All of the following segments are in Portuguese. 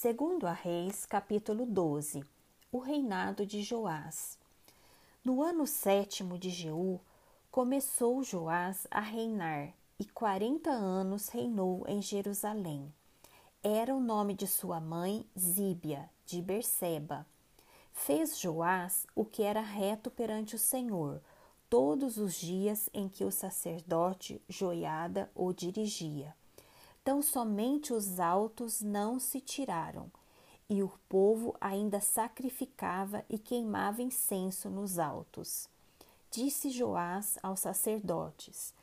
Segundo a Reis, capítulo 12. O reinado de Joás. No ano sétimo de Jeú, começou Joás a reinar, e quarenta anos reinou em Jerusalém. Era o nome de sua mãe Zíbia, de Berseba. Fez Joás o que era reto perante o Senhor, todos os dias em que o sacerdote Joiada o dirigia. Tão somente os altos não se tiraram, e o povo ainda sacrificava e queimava incenso nos altos. Disse Joás aos sacerdotes: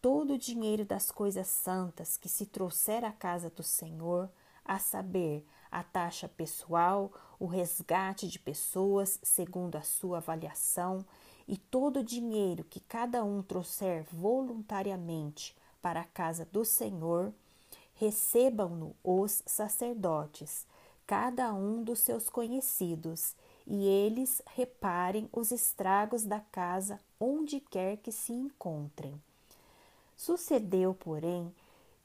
Todo o dinheiro das coisas santas que se trouxer à casa do Senhor, a saber, a taxa pessoal, o resgate de pessoas segundo a sua avaliação, e todo o dinheiro que cada um trouxer voluntariamente para a casa do Senhor, recebam-no os sacerdotes, cada um dos seus conhecidos, e eles reparem os estragos da casa onde quer que se encontrem. Sucedeu, porém,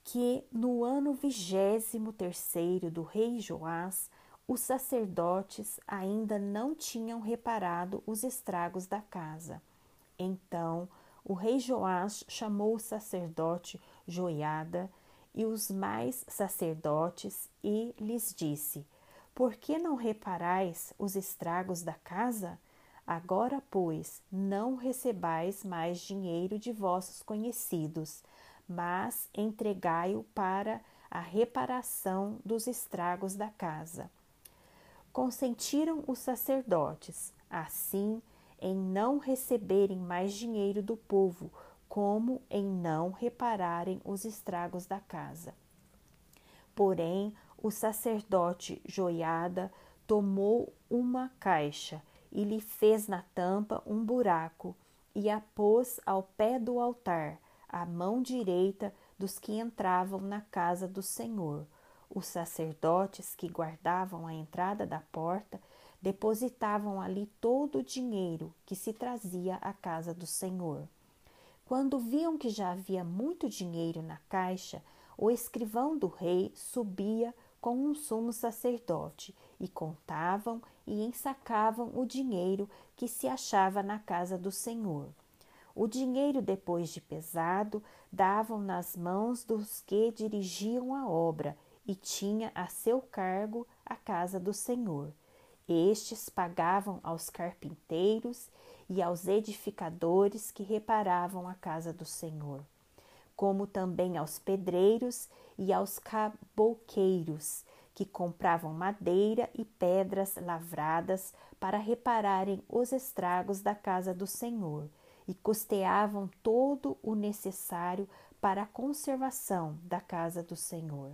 que no ano vigésimo terceiro do rei Joás, os sacerdotes ainda não tinham reparado os estragos da casa. Então o rei Joás chamou o sacerdote Joiada e os mais sacerdotes e lhes disse: Por que não reparais os estragos da casa? Agora, pois, não recebais mais dinheiro de vossos conhecidos, mas entregai-o para a reparação dos estragos da casa consentiram os sacerdotes, assim, em não receberem mais dinheiro do povo, como em não repararem os estragos da casa. Porém, o sacerdote Joiada tomou uma caixa e lhe fez na tampa um buraco e a pôs ao pé do altar, à mão direita dos que entravam na casa do Senhor os sacerdotes que guardavam a entrada da porta depositavam ali todo o dinheiro que se trazia à casa do Senhor. Quando viam que já havia muito dinheiro na caixa, o escrivão do rei subia com um sumo sacerdote e contavam e ensacavam o dinheiro que se achava na casa do Senhor. O dinheiro, depois de pesado, davam nas mãos dos que dirigiam a obra e tinha a seu cargo a casa do Senhor. Estes pagavam aos carpinteiros e aos edificadores que reparavam a casa do Senhor, como também aos pedreiros e aos cabouqueiros que compravam madeira e pedras lavradas para repararem os estragos da casa do Senhor e custeavam todo o necessário para a conservação da casa do Senhor.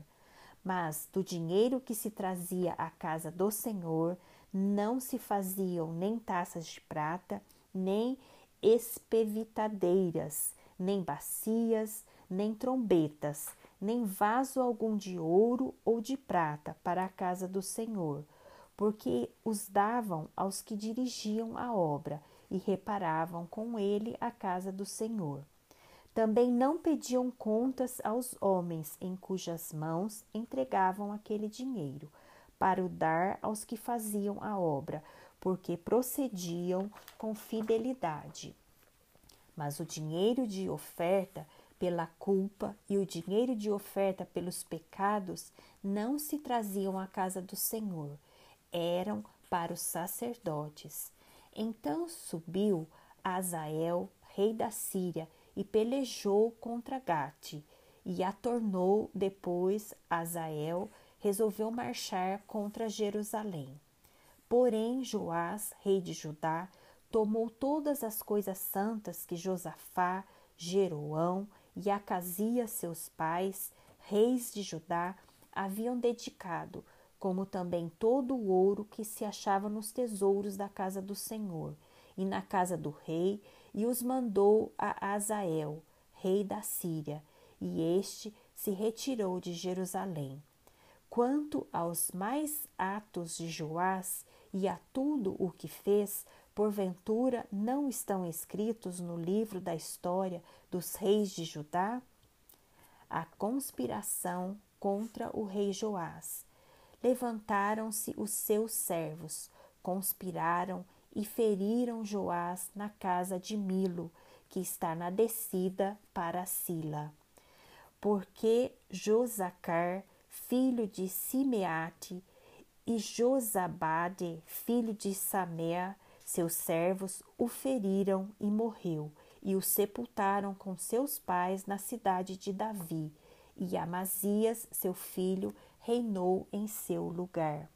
Mas do dinheiro que se trazia à casa do Senhor não se faziam nem taças de prata, nem espevitadeiras, nem bacias, nem trombetas, nem vaso algum de ouro ou de prata para a casa do Senhor, porque os davam aos que dirigiam a obra e reparavam com ele a casa do Senhor. Também não pediam contas aos homens em cujas mãos entregavam aquele dinheiro, para o dar aos que faziam a obra, porque procediam com fidelidade. Mas o dinheiro de oferta pela culpa e o dinheiro de oferta pelos pecados não se traziam à casa do Senhor, eram para os sacerdotes. Então subiu Azael, rei da Síria, e pelejou contra Gate e a tornou depois Azael resolveu marchar contra Jerusalém. Porém, Joás, rei de Judá, tomou todas as coisas santas que Josafá, Jeroão e Acasias, seus pais, reis de Judá, haviam dedicado, como também todo o ouro que se achava nos tesouros da casa do Senhor e na casa do rei e os mandou a Azael, rei da Síria, e este se retirou de Jerusalém. Quanto aos mais atos de Joás e a tudo o que fez, porventura não estão escritos no livro da história dos reis de Judá? A conspiração contra o rei Joás. levantaram-se os seus servos, conspiraram e feriram Joás na casa de Milo, que está na descida para Sila. Porque Josacar, filho de Simeate, e Josabade, filho de Samea, seus servos, o feriram e morreu, e o sepultaram com seus pais na cidade de Davi, e Amazias, seu filho, reinou em seu lugar.